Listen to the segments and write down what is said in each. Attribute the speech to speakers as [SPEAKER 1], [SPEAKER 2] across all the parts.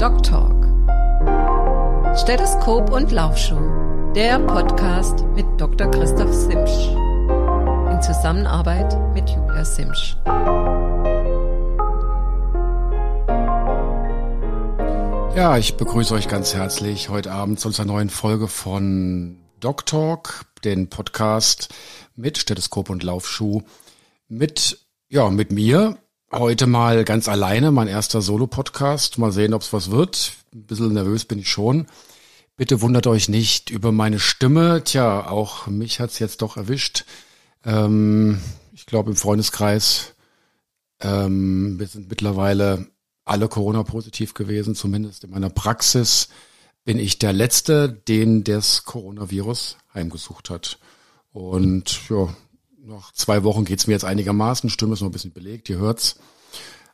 [SPEAKER 1] Doc Talk. Stethoskop und Laufschuh. Der Podcast mit Dr. Christoph Simsch. In Zusammenarbeit mit Julia Simsch.
[SPEAKER 2] Ja, ich begrüße euch ganz herzlich heute Abend zu unserer neuen Folge von Doc Talk, den Podcast mit Stethoskop und Laufschuh. Mit, ja, mit mir. Heute mal ganz alleine, mein erster Solo-Podcast. Mal sehen, ob es was wird. Ein bisschen nervös bin ich schon. Bitte wundert euch nicht über meine Stimme. Tja, auch mich hat's jetzt doch erwischt. Ähm, ich glaube im Freundeskreis, ähm, wir sind mittlerweile alle Corona-positiv gewesen, zumindest in meiner Praxis bin ich der Letzte, den das Coronavirus heimgesucht hat. Und ja, nach zwei Wochen geht's mir jetzt einigermaßen. Stimme ist noch ein bisschen belegt, ihr hört's.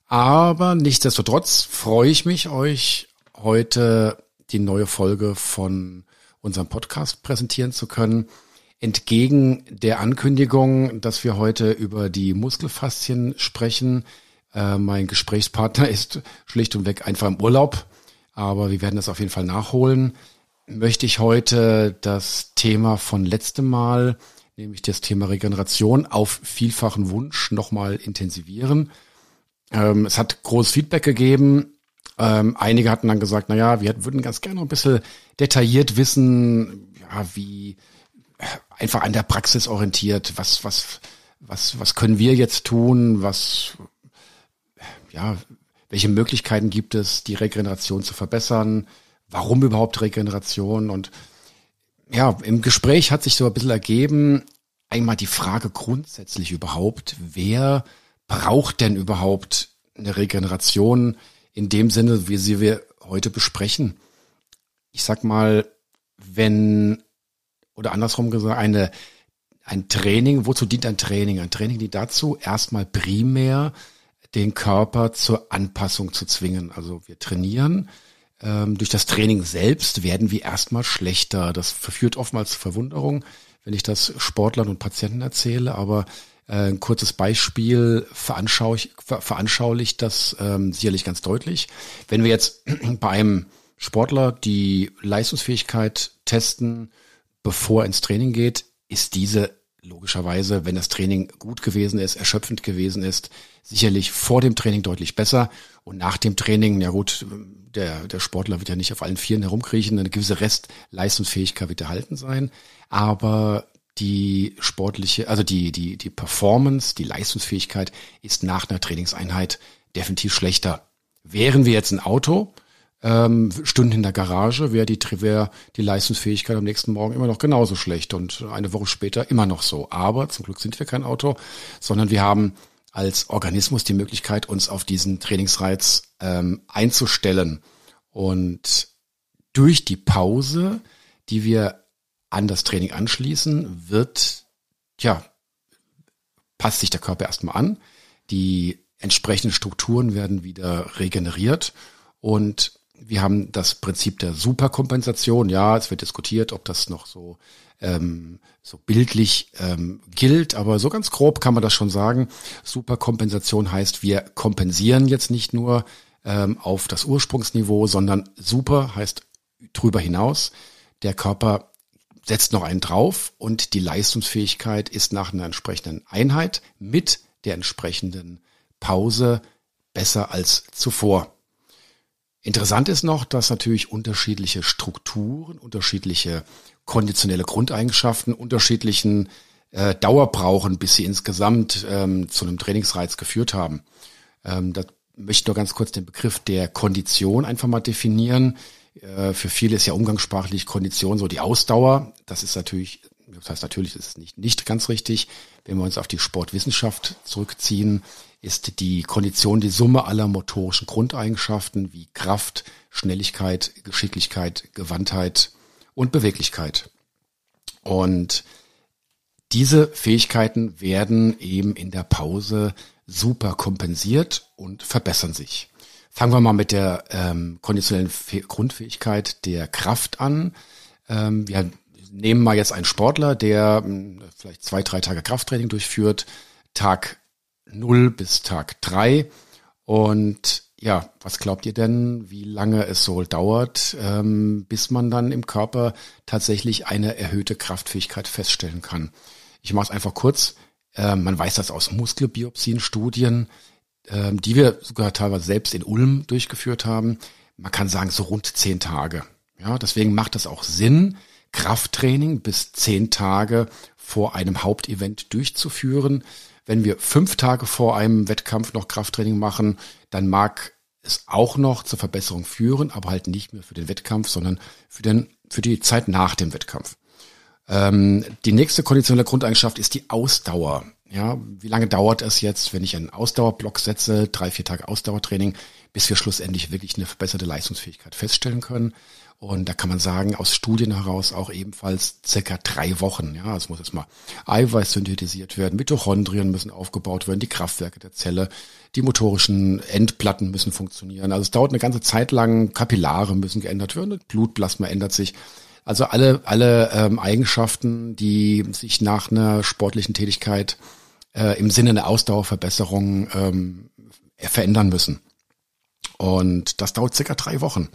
[SPEAKER 2] Aber nichtsdestotrotz freue ich mich, euch heute die neue Folge von unserem Podcast präsentieren zu können. Entgegen der Ankündigung, dass wir heute über die Muskelfaszien sprechen, äh, mein Gesprächspartner ist schlicht und weg einfach im Urlaub, aber wir werden das auf jeden Fall nachholen. Möchte ich heute das Thema von letztem Mal, nämlich das Thema Regeneration, auf vielfachen Wunsch nochmal intensivieren. Ähm, es hat großes Feedback gegeben. Ähm, einige hatten dann gesagt, na ja, wir würden ganz gerne noch ein bisschen detailliert wissen, ja, wie äh, einfach an der Praxis orientiert, was, was, was, was können wir jetzt tun, was, ja, welche Möglichkeiten gibt es, die Regeneration zu verbessern? Warum überhaupt Regeneration? Und ja, im Gespräch hat sich so ein bisschen ergeben, einmal die Frage grundsätzlich überhaupt, wer braucht denn überhaupt eine Regeneration in dem Sinne, wie sie wir heute besprechen? Ich sag mal, wenn, oder andersrum gesagt, eine, ein Training, wozu dient ein Training? Ein Training dient dazu, erstmal primär den Körper zur Anpassung zu zwingen. Also wir trainieren. Ähm, durch das Training selbst werden wir erstmal schlechter. Das verführt oftmals zu Verwunderung, wenn ich das Sportlern und Patienten erzähle. Aber äh, ein kurzes Beispiel veranschaulich, ver veranschaulicht das ähm, sicherlich ganz deutlich. Wenn wir jetzt bei einem Sportler die Leistungsfähigkeit testen, bevor er ins Training geht, ist diese logischerweise, wenn das Training gut gewesen ist, erschöpfend gewesen ist, sicherlich vor dem Training deutlich besser. Und nach dem Training, ja gut, der, der Sportler wird ja nicht auf allen Vieren herumkriechen, eine gewisse Restleistungsfähigkeit wird erhalten sein. Aber die sportliche, also die, die, die Performance, die Leistungsfähigkeit ist nach einer Trainingseinheit definitiv schlechter. Wären wir jetzt ein Auto, ähm, Stunden in der Garage wäre die, wär die Leistungsfähigkeit am nächsten Morgen immer noch genauso schlecht und eine Woche später immer noch so. Aber zum Glück sind wir kein Auto, sondern wir haben als Organismus die Möglichkeit, uns auf diesen Trainingsreiz ähm, einzustellen. Und durch die Pause, die wir an das Training anschließen, wird, ja, passt sich der Körper erstmal an. Die entsprechenden Strukturen werden wieder regeneriert und wir haben das Prinzip der Superkompensation. Ja, es wird diskutiert, ob das noch so ähm, so bildlich ähm, gilt, aber so ganz grob kann man das schon sagen. Superkompensation heißt, wir kompensieren jetzt nicht nur ähm, auf das Ursprungsniveau, sondern super heißt drüber hinaus. Der Körper setzt noch einen drauf und die Leistungsfähigkeit ist nach einer entsprechenden Einheit mit der entsprechenden Pause besser als zuvor. Interessant ist noch, dass natürlich unterschiedliche Strukturen, unterschiedliche konditionelle Grundeigenschaften, unterschiedlichen äh, Dauer brauchen, bis sie insgesamt ähm, zu einem Trainingsreiz geführt haben. Ähm, da möchte ich nur ganz kurz den Begriff der Kondition einfach mal definieren. Äh, für viele ist ja umgangssprachlich Kondition so die Ausdauer. Das ist natürlich, das heißt natürlich ist es nicht, nicht ganz richtig. Wenn wir uns auf die Sportwissenschaft zurückziehen, ist die Kondition die Summe aller motorischen Grundeigenschaften wie Kraft, Schnelligkeit, Geschicklichkeit, Gewandtheit und Beweglichkeit. Und diese Fähigkeiten werden eben in der Pause super kompensiert und verbessern sich. Fangen wir mal mit der ähm, konditionellen Grundfähigkeit der Kraft an. Ähm, wir nehmen mal jetzt einen Sportler, der äh, vielleicht zwei, drei Tage Krafttraining durchführt. Tag 0 bis Tag 3 und ja, was glaubt ihr denn, wie lange es so dauert, ähm, bis man dann im Körper tatsächlich eine erhöhte Kraftfähigkeit feststellen kann? Ich mache es einfach kurz. Ähm, man weiß das aus Muskelbiopsien, Studien, ähm, die wir sogar teilweise selbst in Ulm durchgeführt haben. Man kann sagen, so rund zehn Tage. Ja, deswegen macht es auch Sinn, Krafttraining bis zehn Tage vor einem Hauptevent durchzuführen. Wenn wir fünf Tage vor einem Wettkampf noch Krafttraining machen, dann mag es auch noch zur Verbesserung führen, aber halt nicht mehr für den Wettkampf, sondern für, den, für die Zeit nach dem Wettkampf. Ähm, die nächste konditionelle Grundeigenschaft ist die Ausdauer. Ja, wie lange dauert es jetzt, wenn ich einen Ausdauerblock setze, drei, vier Tage Ausdauertraining, bis wir schlussendlich wirklich eine verbesserte Leistungsfähigkeit feststellen können? Und da kann man sagen, aus Studien heraus auch ebenfalls circa drei Wochen. Ja, es muss erstmal Eiweiß synthetisiert werden, Mitochondrien müssen aufgebaut werden, die Kraftwerke der Zelle, die motorischen Endplatten müssen funktionieren. Also es dauert eine ganze Zeit lang, Kapillare müssen geändert werden, Blutplasma ändert sich. Also alle, alle ähm, Eigenschaften, die sich nach einer sportlichen Tätigkeit äh, im Sinne einer Ausdauerverbesserung ähm, verändern müssen. Und das dauert circa drei Wochen.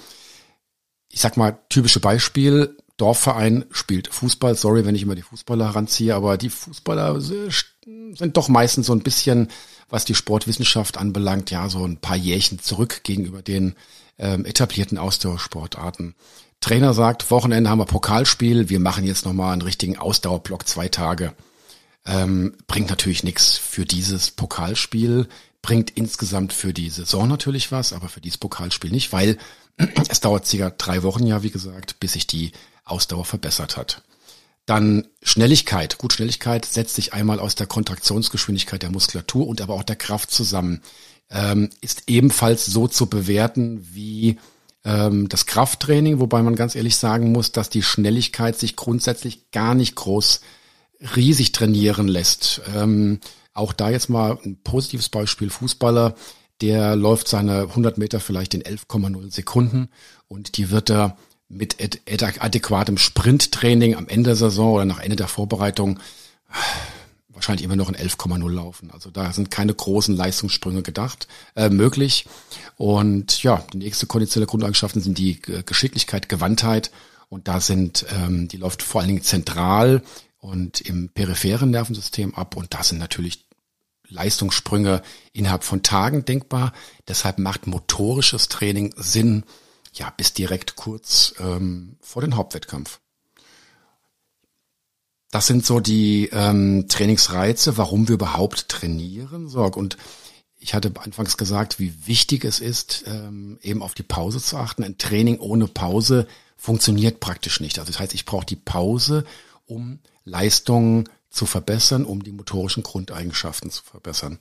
[SPEAKER 2] Ich sag mal, typische Beispiel, Dorfverein spielt Fußball. Sorry, wenn ich immer die Fußballer heranziehe, aber die Fußballer sind doch meistens so ein bisschen, was die Sportwissenschaft anbelangt, ja, so ein paar Jährchen zurück gegenüber den ähm, etablierten Ausdauersportarten. Trainer sagt, Wochenende haben wir Pokalspiel, wir machen jetzt nochmal einen richtigen Ausdauerblock zwei Tage. Ähm, bringt natürlich nichts für dieses Pokalspiel, bringt insgesamt für die Saison natürlich was, aber für dieses Pokalspiel nicht, weil es dauert circa drei Wochen ja, wie gesagt, bis sich die Ausdauer verbessert hat. Dann Schnelligkeit. Gut, Schnelligkeit setzt sich einmal aus der Kontraktionsgeschwindigkeit der Muskulatur und aber auch der Kraft zusammen. Ähm, ist ebenfalls so zu bewerten wie ähm, das Krafttraining, wobei man ganz ehrlich sagen muss, dass die Schnelligkeit sich grundsätzlich gar nicht groß riesig trainieren lässt. Ähm, auch da jetzt mal ein positives Beispiel Fußballer, der läuft seine 100 Meter vielleicht in 11,0 Sekunden und die wird er mit adäquatem Sprinttraining am Ende der Saison oder nach Ende der Vorbereitung wahrscheinlich immer noch in 11,0 laufen. Also da sind keine großen Leistungssprünge gedacht, äh, möglich. Und ja, die nächste konditionelle Grundeigenschaften sind die Geschicklichkeit, Gewandtheit. Und da sind, ähm, die läuft vor allen Dingen zentral und im peripheren Nervensystem ab. Und da sind natürlich Leistungssprünge innerhalb von Tagen denkbar. Deshalb macht motorisches Training Sinn, ja, bis direkt kurz ähm, vor den Hauptwettkampf. Das sind so die ähm, Trainingsreize, warum wir überhaupt trainieren. So, und ich hatte anfangs gesagt, wie wichtig es ist, ähm, eben auf die Pause zu achten. Ein Training ohne Pause funktioniert praktisch nicht. Also das heißt, ich brauche die Pause, um Leistungen zu verbessern, um die motorischen Grundeigenschaften zu verbessern.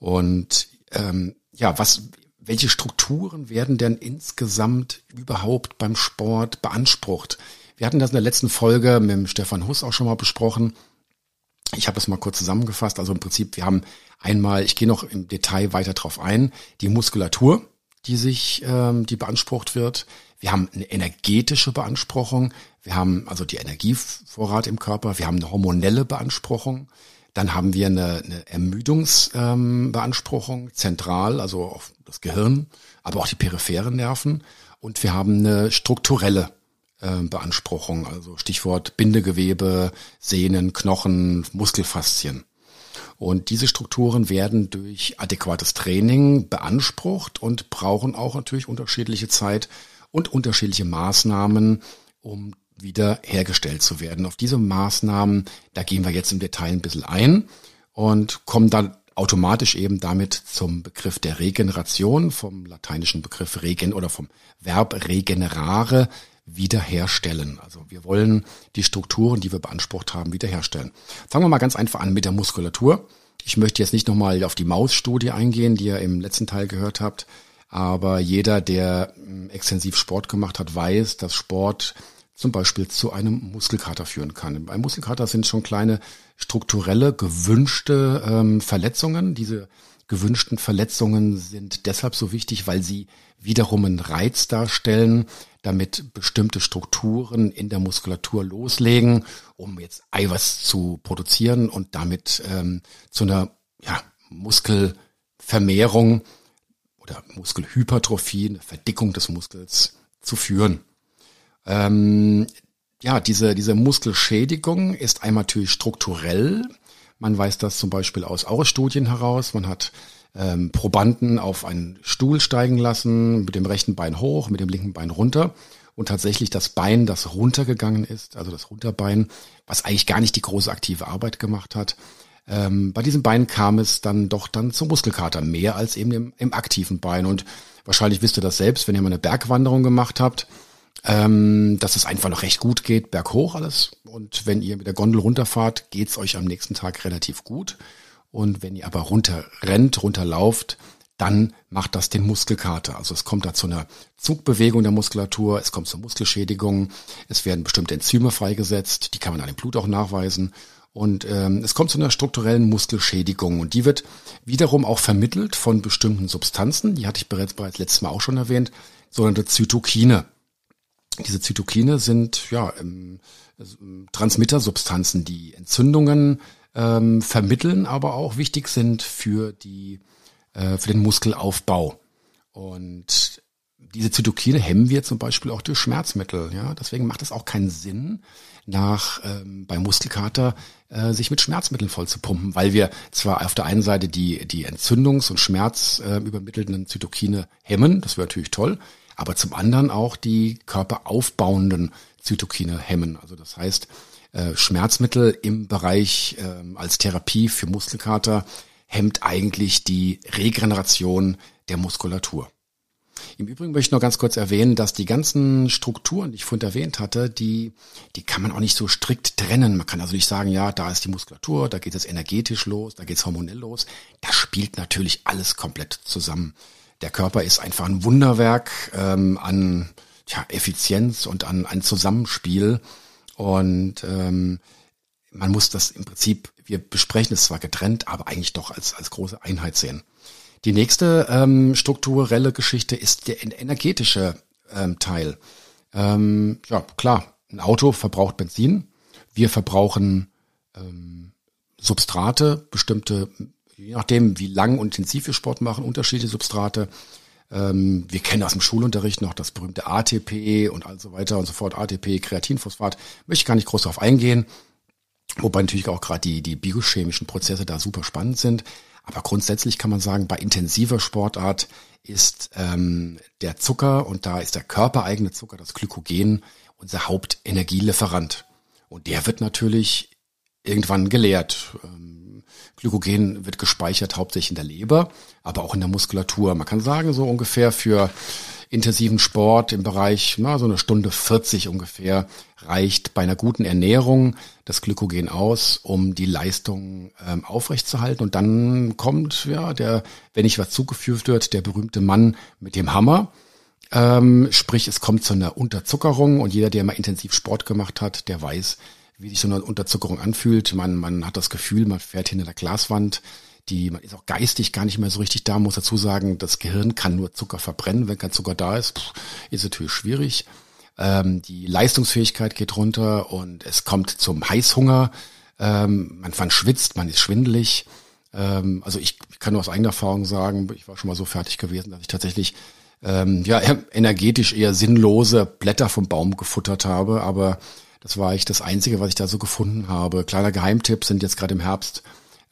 [SPEAKER 2] Und ähm, ja, was, welche Strukturen werden denn insgesamt überhaupt beim Sport beansprucht? Wir hatten das in der letzten Folge mit dem Stefan Huss auch schon mal besprochen. Ich habe es mal kurz zusammengefasst. Also im Prinzip, wir haben einmal, ich gehe noch im Detail weiter drauf ein, die Muskulatur, die sich, ähm, die beansprucht wird. Wir haben eine energetische Beanspruchung. Wir haben also die Energievorrat im Körper. Wir haben eine hormonelle Beanspruchung. Dann haben wir eine, eine Ermüdungsbeanspruchung, ähm, zentral, also auf das Gehirn, aber auch die peripheren Nerven. Und wir haben eine strukturelle äh, Beanspruchung, also Stichwort Bindegewebe, Sehnen, Knochen, Muskelfaszien. Und diese Strukturen werden durch adäquates Training beansprucht und brauchen auch natürlich unterschiedliche Zeit und unterschiedliche Maßnahmen, um wieder hergestellt zu werden. Auf diese Maßnahmen, da gehen wir jetzt im Detail ein bisschen ein und kommen dann automatisch eben damit zum Begriff der Regeneration, vom lateinischen Begriff regen oder vom Verb regenerare, wiederherstellen. Also wir wollen die Strukturen, die wir beansprucht haben, wiederherstellen. Fangen wir mal ganz einfach an mit der Muskulatur. Ich möchte jetzt nicht nochmal auf die Mausstudie eingehen, die ihr im letzten Teil gehört habt, aber jeder, der hm, extensiv Sport gemacht hat, weiß, dass Sport zum Beispiel zu einem Muskelkater führen kann. Beim Muskelkater sind schon kleine strukturelle, gewünschte ähm, Verletzungen. Diese gewünschten Verletzungen sind deshalb so wichtig, weil sie wiederum einen Reiz darstellen, damit bestimmte Strukturen in der Muskulatur loslegen, um jetzt Eiweiß zu produzieren und damit ähm, zu einer ja, Muskelvermehrung oder Muskelhypertrophie, eine Verdickung des Muskels zu führen. Ähm, ja, diese, diese Muskelschädigung ist einmal natürlich strukturell. Man weiß das zum Beispiel aus Aure-Studien heraus. Man hat ähm, Probanden auf einen Stuhl steigen lassen, mit dem rechten Bein hoch, mit dem linken Bein runter. Und tatsächlich das Bein, das runtergegangen ist, also das Runterbein, was eigentlich gar nicht die große aktive Arbeit gemacht hat, ähm, bei diesem Bein kam es dann doch dann zum Muskelkater, mehr als eben im, im aktiven Bein. Und wahrscheinlich wisst ihr das selbst, wenn ihr mal eine Bergwanderung gemacht habt, ähm, dass es einfach noch recht gut geht, berghoch alles. Und wenn ihr mit der Gondel runterfahrt, geht's euch am nächsten Tag relativ gut. Und wenn ihr aber runter rennt, runterlauft, dann macht das den Muskelkater. Also es kommt da zu einer Zugbewegung der Muskulatur, es kommt zur Muskelschädigung, es werden bestimmte Enzyme freigesetzt, die kann man an dem Blut auch nachweisen. Und ähm, es kommt zu einer strukturellen Muskelschädigung und die wird wiederum auch vermittelt von bestimmten Substanzen, die hatte ich bereits, bereits letztes Mal auch schon erwähnt, sogenannte Zytokine. Diese Zytokine sind ja ähm, Transmittersubstanzen, die Entzündungen ähm, vermitteln, aber auch wichtig sind für die äh, für den Muskelaufbau. Und diese Zytokine hemmen wir zum Beispiel auch durch Schmerzmittel. Ja, deswegen macht es auch keinen Sinn, nach ähm, bei Muskelkater äh, sich mit Schmerzmitteln voll zu pumpen, weil wir zwar auf der einen Seite die die Entzündungs- und Schmerzübermittelnden äh, Zytokine hemmen, das wäre natürlich toll, aber zum anderen auch die körperaufbauenden Zytokine hemmen. Also das heißt, äh, Schmerzmittel im Bereich äh, als Therapie für Muskelkater hemmt eigentlich die Regeneration der Muskulatur. Im Übrigen möchte ich noch ganz kurz erwähnen, dass die ganzen Strukturen, die ich vorhin erwähnt hatte, die, die kann man auch nicht so strikt trennen. Man kann also nicht sagen, ja, da ist die Muskulatur, da geht es energetisch los, da geht es hormonell los. Das spielt natürlich alles komplett zusammen. Der Körper ist einfach ein Wunderwerk ähm, an ja, Effizienz und an ein Zusammenspiel. Und ähm, man muss das im Prinzip, wir besprechen es zwar getrennt, aber eigentlich doch als, als große Einheit sehen. Die nächste ähm, strukturelle Geschichte ist der energetische ähm, Teil. Ähm, ja, klar, ein Auto verbraucht Benzin. Wir verbrauchen ähm, Substrate, bestimmte, je nachdem, wie lang und intensiv wir Sport machen, unterschiedliche Substrate. Ähm, wir kennen aus dem Schulunterricht noch das berühmte ATP und all so weiter und so fort. ATP, Kreatinphosphat. Möchte ich gar nicht groß darauf eingehen. Wobei natürlich auch gerade die, die biochemischen Prozesse da super spannend sind. Aber grundsätzlich kann man sagen, bei intensiver Sportart ist ähm, der Zucker und da ist der körpereigene Zucker, das Glykogen, unser Hauptenergielieferant. Und der wird natürlich irgendwann geleert. Ähm, Glykogen wird gespeichert hauptsächlich in der Leber, aber auch in der Muskulatur. Man kann sagen, so ungefähr für intensiven Sport im Bereich, na, so eine Stunde 40 ungefähr, reicht bei einer guten Ernährung das Glykogen aus, um die Leistung ähm, aufrechtzuerhalten. Und dann kommt, ja, der, wenn nicht was zugeführt wird, der berühmte Mann mit dem Hammer. Ähm, sprich, es kommt zu einer Unterzuckerung und jeder, der mal intensiv Sport gemacht hat, der weiß, wie sich so eine Unterzuckerung anfühlt. Man, man hat das Gefühl, man fährt hinter der Glaswand die, man ist auch geistig gar nicht mehr so richtig da, muss dazu sagen, das Gehirn kann nur Zucker verbrennen. Wenn kein Zucker da ist, pff, ist natürlich schwierig. Ähm, die Leistungsfähigkeit geht runter und es kommt zum Heißhunger. Ähm, man, man schwitzt, man ist schwindelig. Ähm, also ich, ich kann nur aus eigener Erfahrung sagen, ich war schon mal so fertig gewesen, dass ich tatsächlich ähm, ja energetisch eher sinnlose Blätter vom Baum gefuttert habe, aber das war eigentlich das Einzige, was ich da so gefunden habe. Kleiner Geheimtipp sind jetzt gerade im Herbst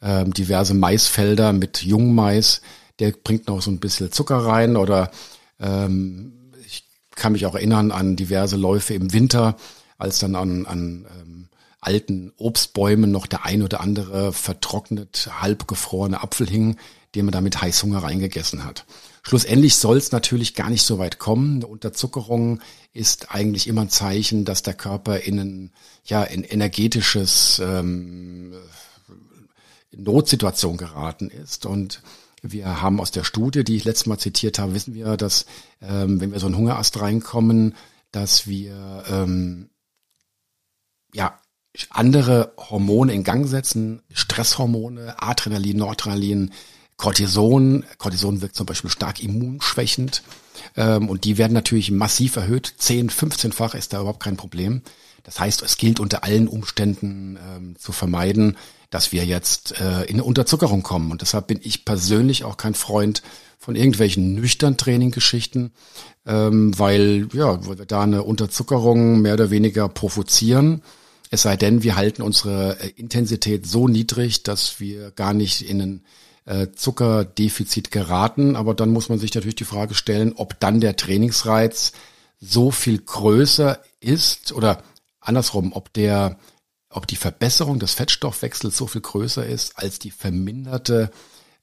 [SPEAKER 2] ähm, diverse Maisfelder mit Jungmais. Der bringt noch so ein bisschen Zucker rein oder ähm, ich kann mich auch erinnern an diverse Läufe im Winter, als dann an, an ähm, alten Obstbäumen noch der ein oder andere vertrocknet, halbgefrorene Apfel hing, den man da mit Heißhunger reingegessen hat. Schlussendlich soll es natürlich gar nicht so weit kommen. Eine Unterzuckerung ist eigentlich immer ein Zeichen, dass der Körper in ein, ja, in energetisches ähm, Notsituation geraten ist. Und wir haben aus der Studie, die ich letztes Mal zitiert habe, wissen wir, dass ähm, wenn wir so einen Hungerast reinkommen, dass wir ähm, ja andere Hormone in Gang setzen, Stresshormone, Adrenalin, Noradrenalin, Cortison. Cortison wirkt zum Beispiel stark immunschwächend ähm, und die werden natürlich massiv erhöht. 10, 15-fach ist da überhaupt kein Problem. Das heißt, es gilt unter allen Umständen ähm, zu vermeiden, dass wir jetzt äh, in eine Unterzuckerung kommen. Und deshalb bin ich persönlich auch kein Freund von irgendwelchen nüchtern Training-Geschichten, ähm, weil ja, wir da eine Unterzuckerung mehr oder weniger provozieren. Es sei denn, wir halten unsere äh, Intensität so niedrig, dass wir gar nicht in ein äh, Zuckerdefizit geraten. Aber dann muss man sich natürlich die Frage stellen, ob dann der Trainingsreiz so viel größer ist oder andersrum, ob der, ob die Verbesserung des Fettstoffwechsels so viel größer ist als die verminderte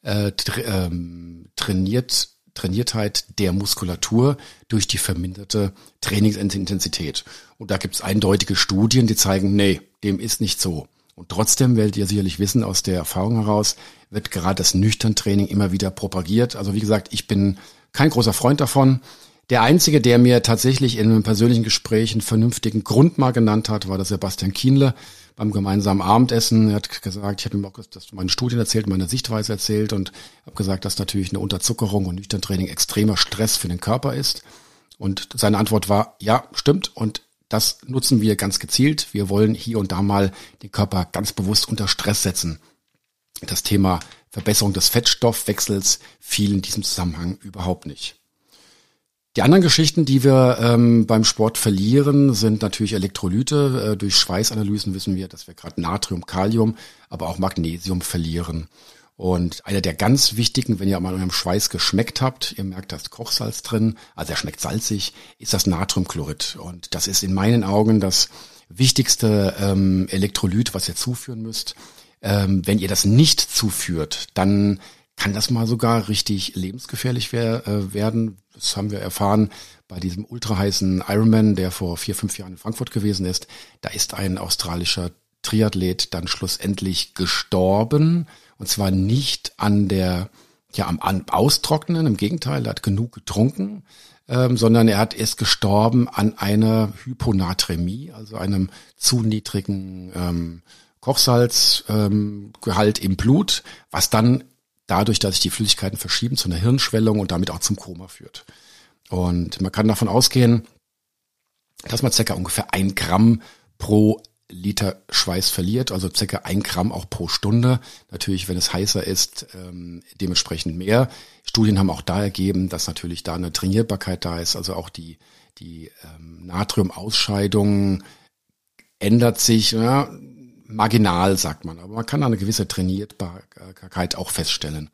[SPEAKER 2] äh, tra ähm, trainiert Trainiertheit der Muskulatur durch die verminderte Trainingsintensität. Und da gibt es eindeutige Studien, die zeigen, nee, dem ist nicht so. Und trotzdem werdet ihr sicherlich wissen aus der Erfahrung heraus, wird gerade das nüchtern Training immer wieder propagiert. Also wie gesagt, ich bin kein großer Freund davon. Der einzige, der mir tatsächlich in einem persönlichen Gespräch einen vernünftigen Grund mal genannt hat, war der Sebastian Kienle beim gemeinsamen Abendessen. Er hat gesagt, ich habe ihm auch das meine Studien erzählt, meine Sichtweise erzählt und habe gesagt, dass natürlich eine Unterzuckerung und nüchtern Training extremer Stress für den Körper ist. Und seine Antwort war, ja, stimmt. Und das nutzen wir ganz gezielt. Wir wollen hier und da mal den Körper ganz bewusst unter Stress setzen. Das Thema Verbesserung des Fettstoffwechsels fiel in diesem Zusammenhang überhaupt nicht. Die anderen Geschichten, die wir ähm, beim Sport verlieren, sind natürlich Elektrolyte. Äh, durch Schweißanalysen wissen wir, dass wir gerade Natrium, Kalium, aber auch Magnesium verlieren. Und einer der ganz wichtigen, wenn ihr mal eurem Schweiß geschmeckt habt, ihr merkt, da ist Kochsalz drin, also er schmeckt salzig, ist das Natriumchlorid. Und das ist in meinen Augen das wichtigste ähm, Elektrolyt, was ihr zuführen müsst. Ähm, wenn ihr das nicht zuführt, dann kann das mal sogar richtig lebensgefährlich wer, äh, werden. Das haben wir erfahren bei diesem ultraheißen Ironman, der vor vier, fünf Jahren in Frankfurt gewesen ist. Da ist ein australischer Triathlet dann schlussendlich gestorben und zwar nicht an der, ja, am, am Austrocknen, im Gegenteil, er hat genug getrunken, ähm, sondern er hat ist gestorben an einer Hyponatremie, also einem zu niedrigen ähm, Kochsalzgehalt ähm, im Blut, was dann dadurch, dass sich die Flüssigkeiten verschieben, zu einer Hirnschwellung und damit auch zum Koma führt. Und man kann davon ausgehen, dass man circa ungefähr ein Gramm pro Liter Schweiß verliert, also circa ein Gramm auch pro Stunde. Natürlich, wenn es heißer ist, ähm, dementsprechend mehr. Studien haben auch da ergeben, dass natürlich da eine Trainierbarkeit da ist, also auch die, die ähm, Natriumausscheidung ändert sich, ja, marginal, sagt man, aber man kann eine gewisse Trainierbarkeit auch feststellen.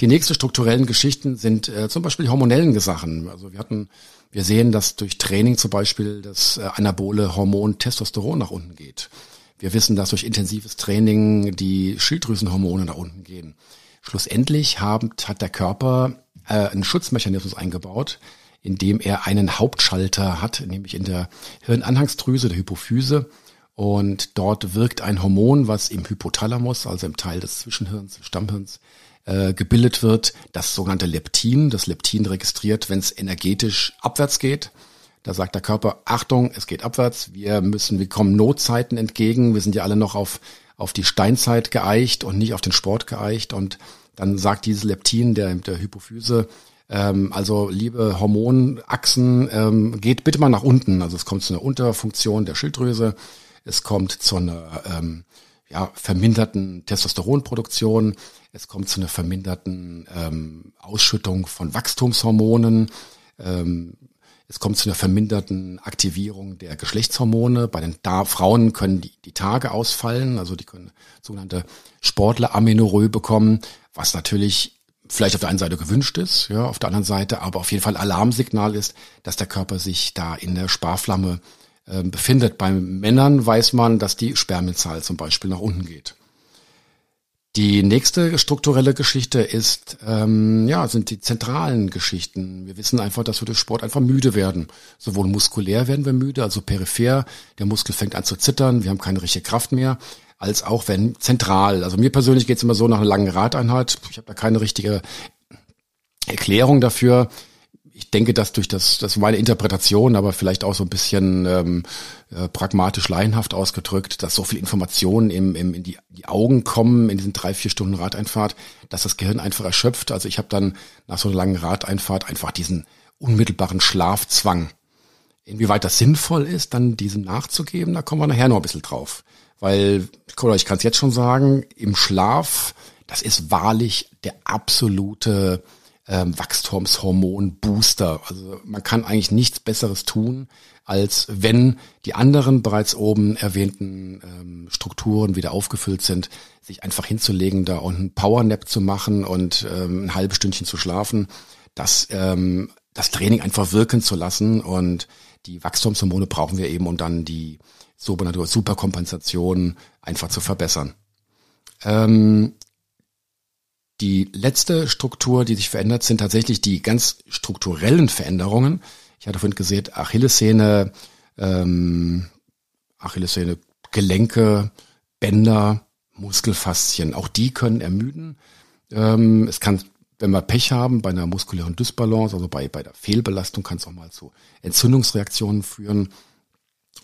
[SPEAKER 2] Die nächsten strukturellen Geschichten sind äh, zum Beispiel hormonellen Sachen. Also wir hatten wir sehen, dass durch Training zum Beispiel das äh, anabole Hormon Testosteron nach unten geht. Wir wissen, dass durch intensives Training die Schilddrüsenhormone nach unten gehen. Schlussendlich haben, hat der Körper äh, einen Schutzmechanismus eingebaut, indem er einen Hauptschalter hat, nämlich in der Hirnanhangsdrüse, der Hypophyse. Und dort wirkt ein Hormon, was im Hypothalamus, also im Teil des Zwischenhirns, des Stammhirns, äh, gebildet wird, das sogenannte Leptin. Das Leptin registriert, wenn es energetisch abwärts geht. Da sagt der Körper, Achtung, es geht abwärts, wir müssen, wir kommen Notzeiten entgegen, wir sind ja alle noch auf, auf die Steinzeit geeicht und nicht auf den Sport geeicht. Und dann sagt dieses Leptin der, der Hypophyse, ähm, also liebe Hormonachsen, ähm, geht bitte mal nach unten. Also es kommt zu einer Unterfunktion der Schilddrüse, es kommt zu einer ähm, ja, verminderten Testosteronproduktion, es kommt zu einer verminderten ähm, Ausschüttung von Wachstumshormonen, ähm, es kommt zu einer verminderten Aktivierung der Geschlechtshormone. Bei den da Frauen können die, die Tage ausfallen, also die können sogenannte Sportler-Amenorrhoe bekommen, was natürlich vielleicht auf der einen Seite gewünscht ist, ja, auf der anderen Seite aber auf jeden Fall Alarmsignal ist, dass der Körper sich da in der Sparflamme äh, befindet. Bei Männern weiß man, dass die Spermienzahl zum Beispiel nach unten geht. Die nächste strukturelle Geschichte ist, ähm, ja, sind die zentralen Geschichten. Wir wissen einfach, dass wir durch Sport einfach müde werden. Sowohl muskulär werden wir müde, also peripher, der Muskel fängt an zu zittern, wir haben keine richtige Kraft mehr, als auch wenn zentral. Also mir persönlich geht's immer so nach einer langen Radeinheit. Ich habe da keine richtige Erklärung dafür ich denke, dass durch das, das meine Interpretation, aber vielleicht auch so ein bisschen ähm, äh, pragmatisch laienhaft ausgedrückt, dass so viel Informationen im, im, in die, die Augen kommen in diesen drei, vier Stunden Radeinfahrt, dass das Gehirn einfach erschöpft. Also ich habe dann nach so einer langen Radeinfahrt einfach diesen unmittelbaren Schlafzwang. Inwieweit das sinnvoll ist, dann diesem nachzugeben, da kommen wir nachher noch ein bisschen drauf. Weil, ich kann es jetzt schon sagen, im Schlaf, das ist wahrlich der absolute ähm, Wachstumshormon-Booster. Also man kann eigentlich nichts Besseres tun, als wenn die anderen bereits oben erwähnten ähm, Strukturen wieder aufgefüllt sind, sich einfach hinzulegen da und einen Powernap zu machen und ähm, ein halbes Stündchen zu schlafen, das, ähm, das Training einfach wirken zu lassen und die Wachstumshormone brauchen wir eben, um dann die sogenannte Superkompensation einfach zu verbessern. Ähm, die letzte Struktur, die sich verändert, sind tatsächlich die ganz strukturellen Veränderungen. Ich hatte vorhin gesehen, Achillessehne, ähm, Achillessehne, Gelenke, Bänder, Muskelfaszien. Auch die können ermüden. Ähm, es kann, wenn wir Pech haben, bei einer muskulären Dysbalance, also bei, bei der Fehlbelastung, kann es auch mal zu Entzündungsreaktionen führen.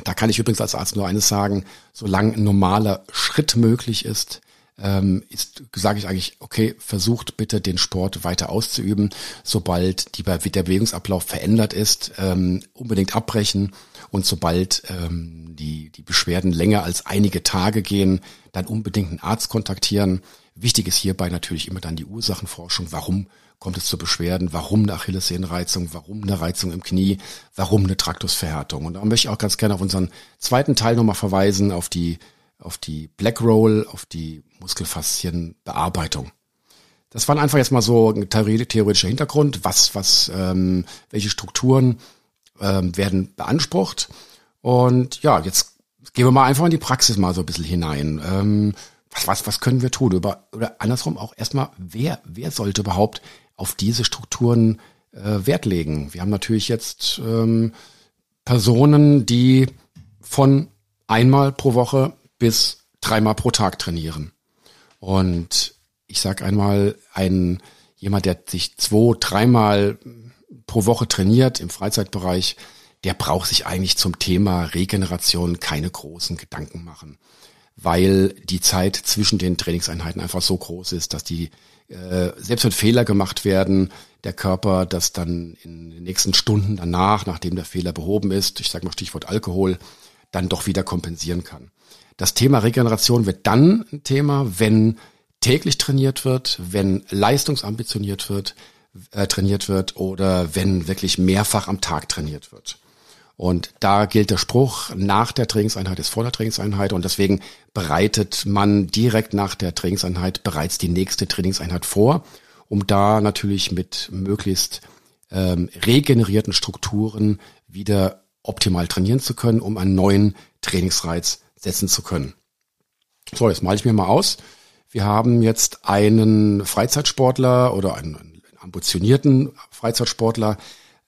[SPEAKER 2] Da kann ich übrigens als Arzt nur eines sagen, solange ein normaler Schritt möglich ist, ähm, ist, sage ich eigentlich, okay, versucht bitte den Sport weiter auszuüben. Sobald die, der Bewegungsablauf verändert ist, ähm, unbedingt abbrechen und sobald ähm, die, die Beschwerden länger als einige Tage gehen, dann unbedingt einen Arzt kontaktieren. Wichtig ist hierbei natürlich immer dann die Ursachenforschung. Warum kommt es zu Beschwerden? Warum eine Achillessehnenreizung? Warum eine Reizung im Knie? Warum eine Traktusverhärtung? Und da möchte ich auch ganz gerne auf unseren zweiten Teil nochmal verweisen, auf die auf die Black Roll, auf die Muskelfaszienbearbeitung. Das war einfach jetzt mal so ein theoretischer Hintergrund, was, was, ähm, welche Strukturen ähm, werden beansprucht. Und ja, jetzt gehen wir mal einfach in die Praxis mal so ein bisschen hinein. Ähm, was, was, was können wir tun? Über, oder andersrum auch erstmal, wer, wer sollte überhaupt auf diese Strukturen äh, Wert legen? Wir haben natürlich jetzt ähm, Personen, die von einmal pro Woche bis dreimal pro Tag trainieren. Und ich sag einmal, ein jemand, der sich zwei, dreimal pro Woche trainiert im Freizeitbereich, der braucht sich eigentlich zum Thema Regeneration keine großen Gedanken machen, weil die Zeit zwischen den Trainingseinheiten einfach so groß ist, dass die äh, selbst wenn Fehler gemacht werden, der Körper das dann in den nächsten Stunden danach, nachdem der Fehler behoben ist, ich sage mal Stichwort Alkohol, dann doch wieder kompensieren kann. Das Thema Regeneration wird dann ein Thema, wenn täglich trainiert wird, wenn leistungsambitioniert wird, äh, trainiert wird oder wenn wirklich mehrfach am Tag trainiert wird. Und da gilt der Spruch, nach der Trainingseinheit ist vor der Trainingseinheit und deswegen bereitet man direkt nach der Trainingseinheit bereits die nächste Trainingseinheit vor, um da natürlich mit möglichst ähm, regenerierten Strukturen wieder optimal trainieren zu können, um einen neuen Trainingsreiz setzen zu können. So, jetzt male ich mir mal aus. Wir haben jetzt einen Freizeitsportler oder einen, ambitionierten Freizeitsportler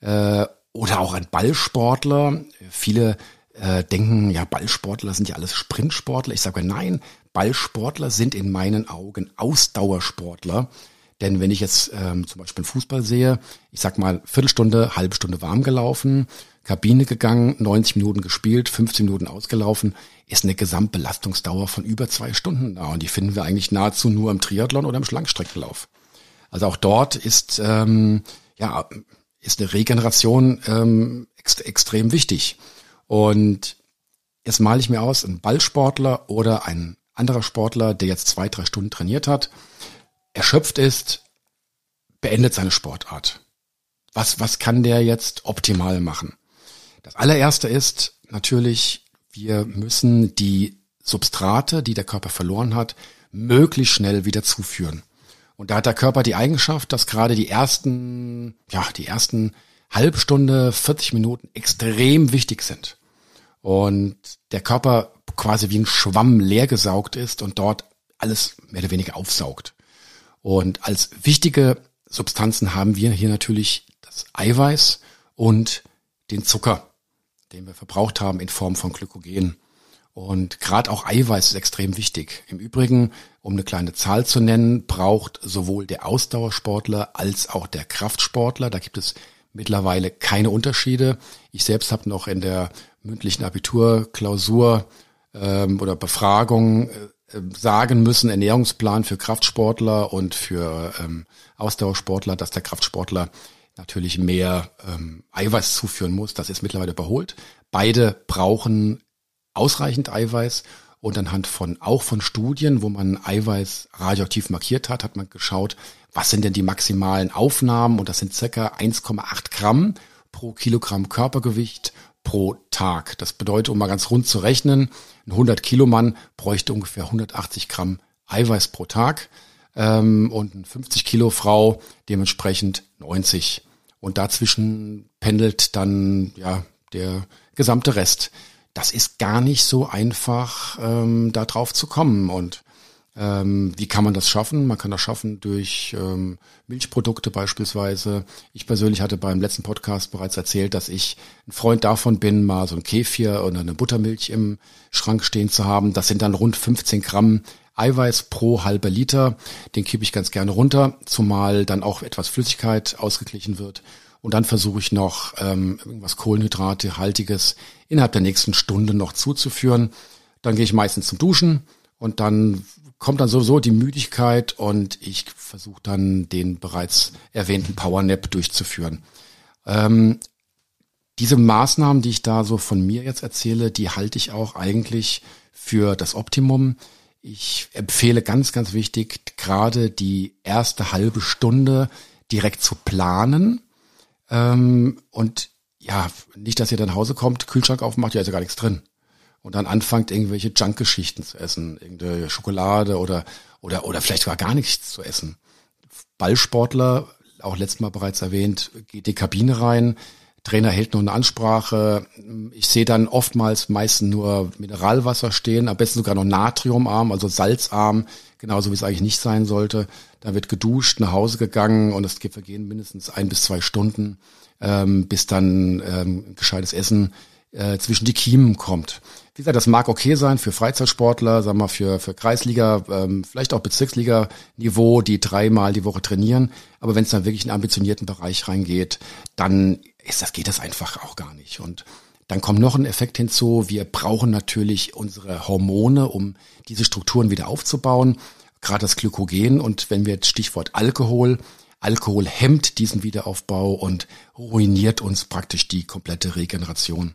[SPEAKER 2] äh, oder auch einen Ballsportler. Viele äh, denken, ja, Ballsportler sind ja alles Sprintsportler. Ich sage nein, Ballsportler sind in meinen Augen Ausdauersportler. Denn wenn ich jetzt ähm, zum Beispiel Fußball sehe, ich sag mal Viertelstunde, halbe Stunde warm gelaufen, Kabine gegangen, 90 Minuten gespielt, 15 Minuten ausgelaufen, ist eine Gesamtbelastungsdauer von über zwei Stunden da. Und die finden wir eigentlich nahezu nur im Triathlon oder im Schlangstreckenlauf. Also auch dort ist, ähm, ja, ist eine Regeneration ähm, ext extrem wichtig. Und jetzt male ich mir aus, ein Ballsportler oder ein anderer Sportler, der jetzt zwei, drei Stunden trainiert hat, erschöpft ist, beendet seine Sportart. Was, was kann der jetzt optimal machen? Das allererste ist natürlich, wir müssen die Substrate, die der Körper verloren hat, möglichst schnell wieder zuführen. Und da hat der Körper die Eigenschaft, dass gerade die ersten, ja, die ersten halbe Stunde, 40 Minuten extrem wichtig sind. Und der Körper quasi wie ein Schwamm leergesaugt ist und dort alles mehr oder weniger aufsaugt. Und als wichtige Substanzen haben wir hier natürlich das Eiweiß und den Zucker, den wir verbraucht haben in Form von Glykogen. Und gerade auch Eiweiß ist extrem wichtig. Im Übrigen, um eine kleine Zahl zu nennen, braucht sowohl der Ausdauersportler als auch der Kraftsportler, da gibt es mittlerweile keine Unterschiede. Ich selbst habe noch in der mündlichen Abiturklausur ähm, oder Befragung äh, sagen müssen, Ernährungsplan für Kraftsportler und für ähm, Ausdauersportler, dass der Kraftsportler natürlich mehr ähm, Eiweiß zuführen muss. Das ist mittlerweile überholt. Beide brauchen ausreichend Eiweiß und anhand von auch von Studien, wo man Eiweiß radioaktiv markiert hat, hat man geschaut, was sind denn die maximalen Aufnahmen und das sind circa 1,8 Gramm pro Kilogramm Körpergewicht pro Tag. Das bedeutet, um mal ganz rund zu rechnen, ein 100 Kilo Mann bräuchte ungefähr 180 Gramm Eiweiß pro Tag ähm, und eine 50 Kilo Frau dementsprechend 90. Und dazwischen pendelt dann ja der gesamte Rest. Das ist gar nicht so einfach, ähm, da drauf zu kommen. Und ähm, wie kann man das schaffen? Man kann das schaffen durch ähm, Milchprodukte beispielsweise. Ich persönlich hatte beim letzten Podcast bereits erzählt, dass ich ein Freund davon bin, mal so ein Kefir oder eine Buttermilch im Schrank stehen zu haben. Das sind dann rund 15 Gramm Eiweiß pro halber Liter. Den kippe ich ganz gerne runter, zumal dann auch etwas Flüssigkeit ausgeglichen wird. Und dann versuche ich noch ähm, irgendwas Kohlenhydratehaltiges innerhalb der nächsten Stunde noch zuzuführen. Dann gehe ich meistens zum Duschen und dann kommt dann sowieso die Müdigkeit und ich versuche dann den bereits erwähnten Powernap durchzuführen. Ähm, diese Maßnahmen, die ich da so von mir jetzt erzähle, die halte ich auch eigentlich für das Optimum. Ich empfehle ganz, ganz wichtig, gerade die erste halbe Stunde direkt zu planen. Ähm, und ja, nicht, dass ihr dann nach Hause kommt, Kühlschrank aufmacht, ja, ist ja gar nichts drin. Und dann anfangt, irgendwelche Junk-Geschichten zu essen, irgendeine Schokolade oder, oder, oder vielleicht sogar gar nichts zu essen. Ballsportler, auch letztes Mal bereits erwähnt, geht die Kabine rein, Trainer hält noch eine Ansprache. Ich sehe dann oftmals meistens nur Mineralwasser stehen, am besten sogar noch natriumarm, also salzarm, genauso wie es eigentlich nicht sein sollte. Da wird geduscht, nach Hause gegangen und es vergehen mindestens ein bis zwei Stunden, ähm, bis dann ähm, gescheites Essen äh, zwischen die Kiemen kommt. Wie gesagt, das mag okay sein für Freizeitsportler, sagen wir für, für Kreisliga, ähm, vielleicht auch Bezirksliga-Niveau, die dreimal die Woche trainieren. Aber wenn es dann wirklich in einen ambitionierten Bereich reingeht, dann ist das, geht das einfach auch gar nicht. Und dann kommt noch ein Effekt hinzu. Wir brauchen natürlich unsere Hormone, um diese Strukturen wieder aufzubauen. Gerade das Glykogen. Und wenn wir jetzt Stichwort Alkohol, Alkohol hemmt diesen Wiederaufbau und ruiniert uns praktisch die komplette Regeneration.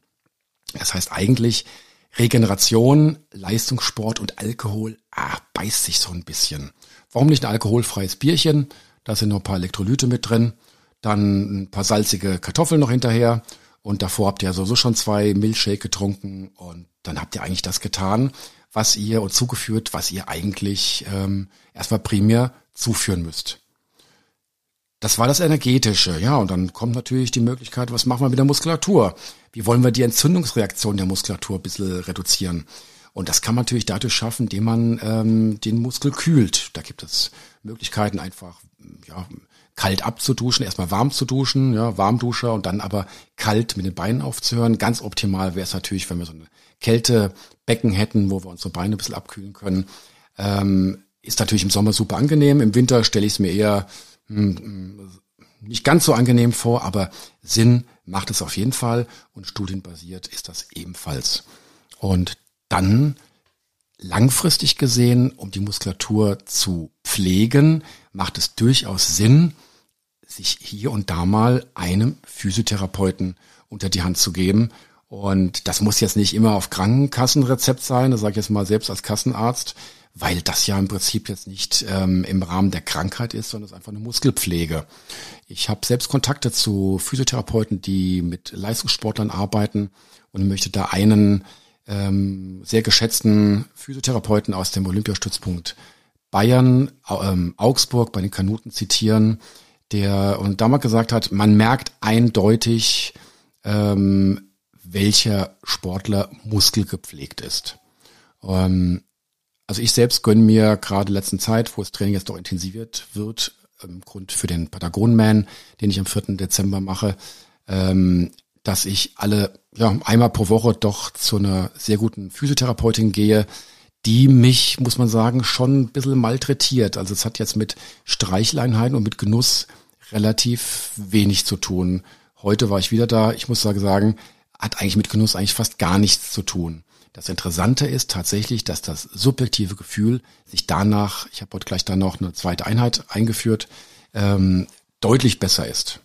[SPEAKER 2] Das heißt eigentlich, Regeneration, Leistungssport und Alkohol, ah, beißt sich so ein bisschen. Warum nicht ein alkoholfreies Bierchen? Da sind noch ein paar Elektrolyte mit drin dann ein paar salzige Kartoffeln noch hinterher und davor habt ihr sowieso schon zwei Milchshake getrunken und dann habt ihr eigentlich das getan, was ihr und zugeführt, was ihr eigentlich ähm, erstmal primär zuführen müsst. Das war das Energetische, ja, und dann kommt natürlich die Möglichkeit, was machen wir mit der Muskulatur? Wie wollen wir die Entzündungsreaktion der Muskulatur ein bisschen reduzieren? Und das kann man natürlich dadurch schaffen, indem man ähm, den Muskel kühlt. Da gibt es Möglichkeiten, einfach ja, kalt abzuduschen, erstmal warm zu duschen, ja, Warmduscher und dann aber kalt mit den Beinen aufzuhören. Ganz optimal wäre es natürlich, wenn wir so eine Kältebecken hätten, wo wir unsere Beine ein bisschen abkühlen können. Ähm, ist natürlich im Sommer super angenehm. Im Winter stelle ich es mir eher hm, hm, nicht ganz so angenehm vor, aber Sinn macht es auf jeden Fall und studienbasiert ist das ebenfalls. Und dann langfristig gesehen, um die Muskulatur zu pflegen, macht es durchaus Sinn, sich hier und da mal einem Physiotherapeuten unter die Hand zu geben. Und das muss jetzt nicht immer auf Krankenkassenrezept sein, das sage ich jetzt mal selbst als Kassenarzt, weil das ja im Prinzip jetzt nicht ähm, im Rahmen der Krankheit ist, sondern es ist einfach eine Muskelpflege. Ich habe selbst Kontakte zu Physiotherapeuten, die mit Leistungssportlern arbeiten und möchte da einen ähm, sehr geschätzten Physiotherapeuten aus dem Olympiastützpunkt Bayern, ähm, Augsburg bei den Kanuten zitieren, der und damals gesagt hat, man merkt eindeutig, ähm, welcher Sportler muskelgepflegt ist. Ähm, also ich selbst gönne mir gerade letzten Zeit, wo das Training jetzt doch intensiviert wird, im Grund für den Patagon-Man, den ich am 4. Dezember mache, ähm, dass ich alle, ja, einmal pro Woche doch zu einer sehr guten Physiotherapeutin gehe, die mich, muss man sagen, schon ein bisschen malträtiert. Also es hat jetzt mit Streichleinheiten und mit Genuss relativ wenig zu tun. Heute war ich wieder da. Ich muss sagen, hat eigentlich mit Genuss eigentlich fast gar nichts zu tun. Das Interessante ist tatsächlich, dass das subjektive Gefühl sich danach, ich habe heute gleich dann noch eine zweite Einheit eingeführt, ähm, deutlich besser ist.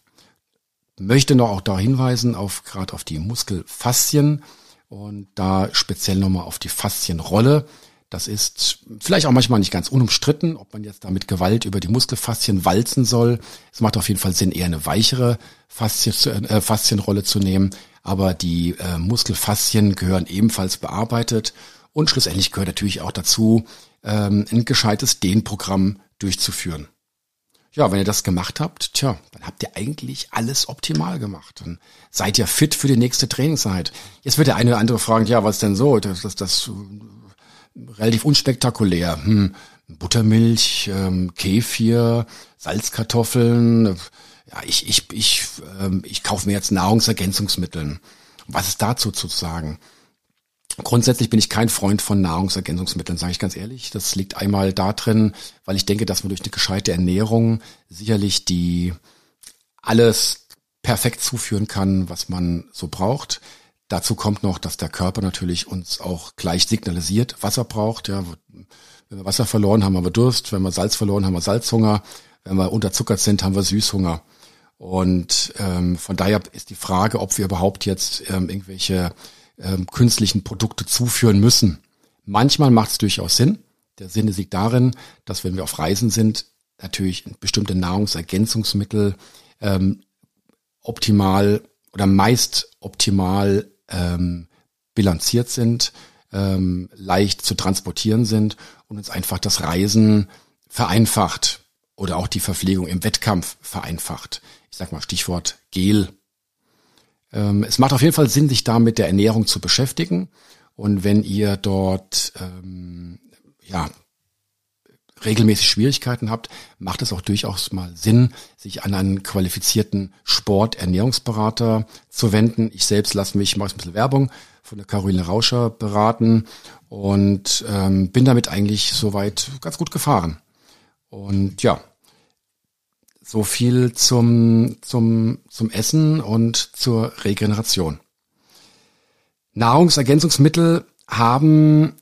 [SPEAKER 2] möchte noch auch darauf hinweisen, auf gerade auf die Muskelfaszien und da speziell nochmal auf die Faszienrolle. Das ist vielleicht auch manchmal nicht ganz unumstritten, ob man jetzt da mit Gewalt über die Muskelfaszien walzen soll. Es macht auf jeden Fall Sinn, eher eine weichere Faszien, äh, Faszienrolle zu nehmen. Aber die äh, Muskelfaszien gehören ebenfalls bearbeitet. Und schlussendlich gehört natürlich auch dazu, ähm, ein gescheites Dehnprogramm durchzuführen. Ja, wenn ihr das gemacht habt, tja, dann habt ihr eigentlich alles optimal gemacht. Dann seid ihr fit für die nächste Trainingseinheit. Jetzt wird der eine oder andere fragen, ja, was denn so? Das, das, das relativ unspektakulär. Hm, Buttermilch, ähm, Kefir, Salzkartoffeln. Ja, ich, ich, ich, ähm, ich kaufe mir jetzt Nahrungsergänzungsmitteln. Was ist dazu zu sagen? Grundsätzlich bin ich kein Freund von Nahrungsergänzungsmitteln, sage ich ganz ehrlich. Das liegt einmal da drin, weil ich denke, dass man durch eine gescheite Ernährung sicherlich die alles perfekt zuführen kann, was man so braucht. Dazu kommt noch, dass der Körper natürlich uns auch gleich signalisiert, was er braucht. Ja, wenn wir Wasser verloren, haben wir Durst. Wenn wir Salz verloren, haben wir Salzhunger. Wenn wir unterzuckert sind, haben wir Süßhunger. Und ähm, von daher ist die Frage, ob wir überhaupt jetzt ähm, irgendwelche ähm, künstlichen Produkte zuführen müssen. Manchmal macht es durchaus Sinn. Der Sinn liegt darin, dass wenn wir auf Reisen sind, natürlich bestimmte Nahrungsergänzungsmittel ähm, optimal oder meist optimal ähm, bilanziert sind, ähm, leicht zu transportieren sind und uns einfach das Reisen vereinfacht oder auch die Verpflegung im Wettkampf vereinfacht. Ich sag mal Stichwort Gel ähm, es macht auf jeden Fall Sinn, sich da mit der Ernährung zu beschäftigen. Und wenn ihr dort ähm, ja regelmäßig Schwierigkeiten habt, macht es auch durchaus mal Sinn, sich an einen qualifizierten Sporternährungsberater zu wenden. Ich selbst lasse mich, mache ein bisschen Werbung, von der Caroline Rauscher beraten und ähm, bin damit eigentlich soweit ganz gut gefahren. Und ja, so viel zum, zum, zum Essen und zur Regeneration. Nahrungsergänzungsmittel haben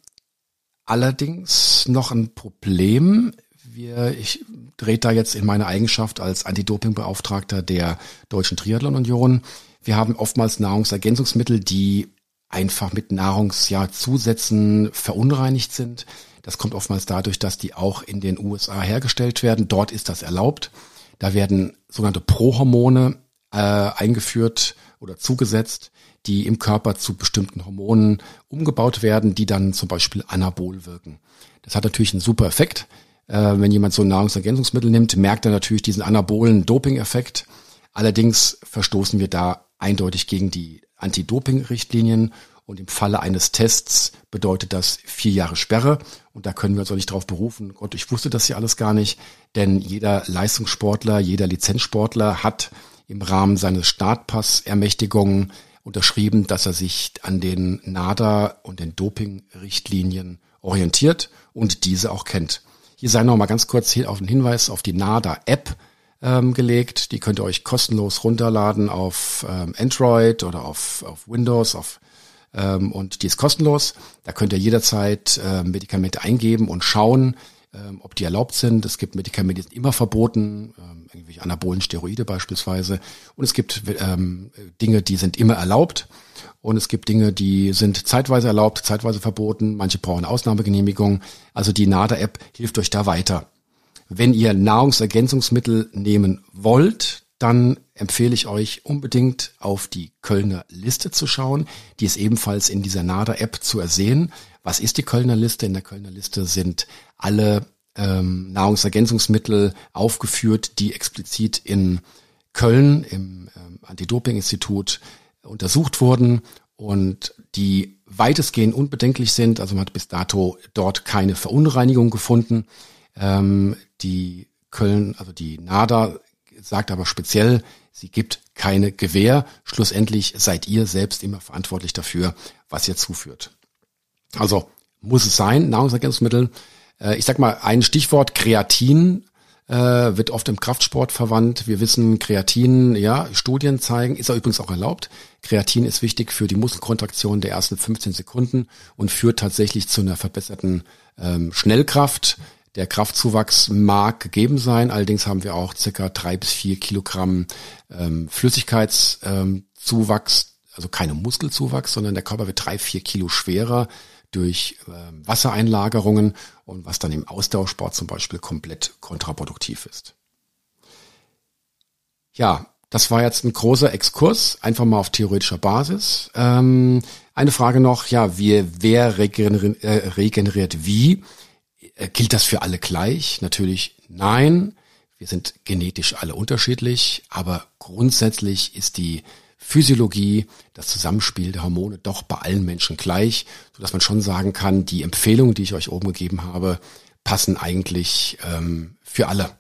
[SPEAKER 2] allerdings noch ein Problem. Wir, ich drehe da jetzt in meiner Eigenschaft als Anti-Doping-Beauftragter der Deutschen Triathlon Union. Wir haben oftmals Nahrungsergänzungsmittel, die einfach mit Nahrungszusätzen ja, verunreinigt sind. Das kommt oftmals dadurch, dass die auch in den USA hergestellt werden. Dort ist das erlaubt. Da werden sogenannte Prohormone äh, eingeführt oder zugesetzt, die im Körper zu bestimmten Hormonen umgebaut werden, die dann zum Beispiel anabol wirken. Das hat natürlich einen super Effekt. Äh, wenn jemand so ein Nahrungsergänzungsmittel nimmt, merkt er natürlich diesen anabolen Doping-Effekt. Allerdings verstoßen wir da eindeutig gegen die Anti-Doping-Richtlinien und im Falle eines Tests bedeutet das vier Jahre Sperre. Und da können wir uns auch nicht drauf berufen. Gott, ich wusste das hier alles gar nicht. Denn jeder Leistungssportler, jeder Lizenzsportler hat im Rahmen seines Startpass-Ermächtigungen unterschrieben, dass er sich an den NADA und den Doping-Richtlinien orientiert und diese auch kennt. Hier sei noch mal ganz kurz auf den Hinweis auf die NADA-App ähm, gelegt. Die könnt ihr euch kostenlos runterladen auf ähm, Android oder auf, auf Windows, auf ähm, und die ist kostenlos. Da könnt ihr jederzeit äh, Medikamente eingeben und schauen, ähm, ob die erlaubt sind. Es gibt Medikamente, die sind immer verboten, ähm, irgendwelche anabolen Steroide beispielsweise. Und es gibt ähm, Dinge, die sind immer erlaubt. Und es gibt Dinge, die sind zeitweise erlaubt, zeitweise verboten. Manche brauchen Ausnahmegenehmigung. Also die NADA-App hilft euch da weiter. Wenn ihr Nahrungsergänzungsmittel nehmen wollt, dann empfehle ich euch unbedingt auf die Kölner Liste zu schauen. Die ist ebenfalls in dieser NADA-App zu ersehen. Was ist die Kölner Liste? In der Kölner Liste sind alle ähm, Nahrungsergänzungsmittel aufgeführt, die explizit in Köln im ähm, Anti-Doping-Institut untersucht wurden und die weitestgehend unbedenklich sind. Also man hat bis dato dort keine Verunreinigung gefunden. Ähm, die Köln, also die NADA sagt aber speziell, sie gibt keine Gewähr. Schlussendlich seid ihr selbst immer verantwortlich dafür, was ihr zuführt. Also muss es sein, Nahrungsergänzungsmittel. Äh, ich sag mal ein Stichwort Kreatin äh, wird oft im Kraftsport verwandt. Wir wissen, Kreatin, ja, Studien zeigen, ist übrigens auch erlaubt. Kreatin ist wichtig für die Muskelkontraktion der ersten 15 Sekunden und führt tatsächlich zu einer verbesserten ähm, Schnellkraft Der Kraftzuwachs mag gegeben sein, allerdings haben wir auch circa drei bis vier Kilogramm ähm, Flüssigkeitszuwachs, ähm, also keine Muskelzuwachs, sondern der Körper wird drei, vier Kilo schwerer durch äh, Wassereinlagerungen und was dann im Ausdauersport zum Beispiel komplett kontraproduktiv ist. Ja, das war jetzt ein großer Exkurs, einfach mal auf theoretischer Basis. Ähm, eine Frage noch, ja, wie, wer regeneriert, äh, regeneriert wie? Äh, gilt das für alle gleich? Natürlich nein. Wir sind genetisch alle unterschiedlich, aber grundsätzlich ist die Physiologie, das Zusammenspiel der Hormone doch bei allen Menschen gleich, so dass man schon sagen kann, die Empfehlungen, die ich euch oben gegeben habe, passen eigentlich ähm, für alle.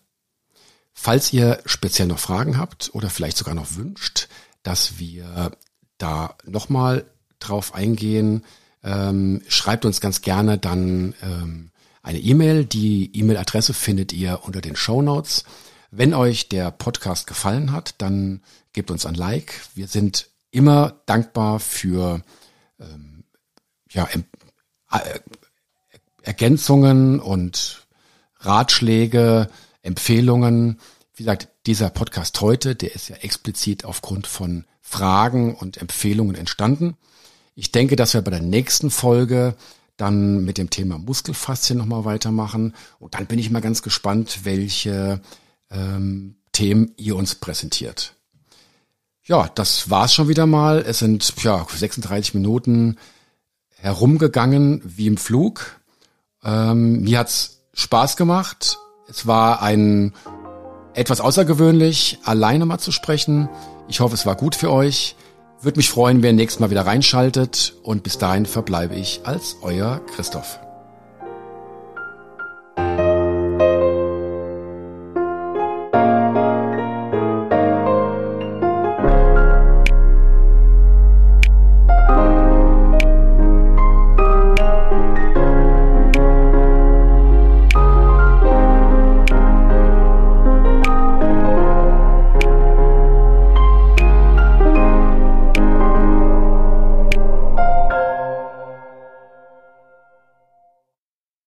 [SPEAKER 2] Falls ihr speziell noch Fragen habt oder vielleicht sogar noch wünscht, dass wir da nochmal drauf eingehen, ähm, schreibt uns ganz gerne dann ähm, eine E-Mail. Die E-Mail-Adresse findet ihr unter den Show Notes. Wenn euch der Podcast gefallen hat, dann gebt uns ein Like. Wir sind immer dankbar für ähm, ja, äh, Ergänzungen und Ratschläge, Empfehlungen. Wie gesagt, dieser Podcast heute, der ist ja explizit aufgrund von Fragen und Empfehlungen entstanden. Ich denke, dass wir bei der nächsten Folge dann mit dem Thema Muskelfaszien nochmal weitermachen. Und dann bin ich mal ganz gespannt, welche ähm, Themen ihr uns präsentiert. Ja, das war's schon wieder mal. Es sind ja 36 Minuten herumgegangen wie im Flug. Ähm, mir hat's Spaß gemacht. Es war ein etwas außergewöhnlich, alleine mal zu sprechen. Ich hoffe, es war gut für euch. Würde mich freuen, wenn ihr nächstes Mal wieder reinschaltet. Und bis dahin verbleibe ich als euer Christoph.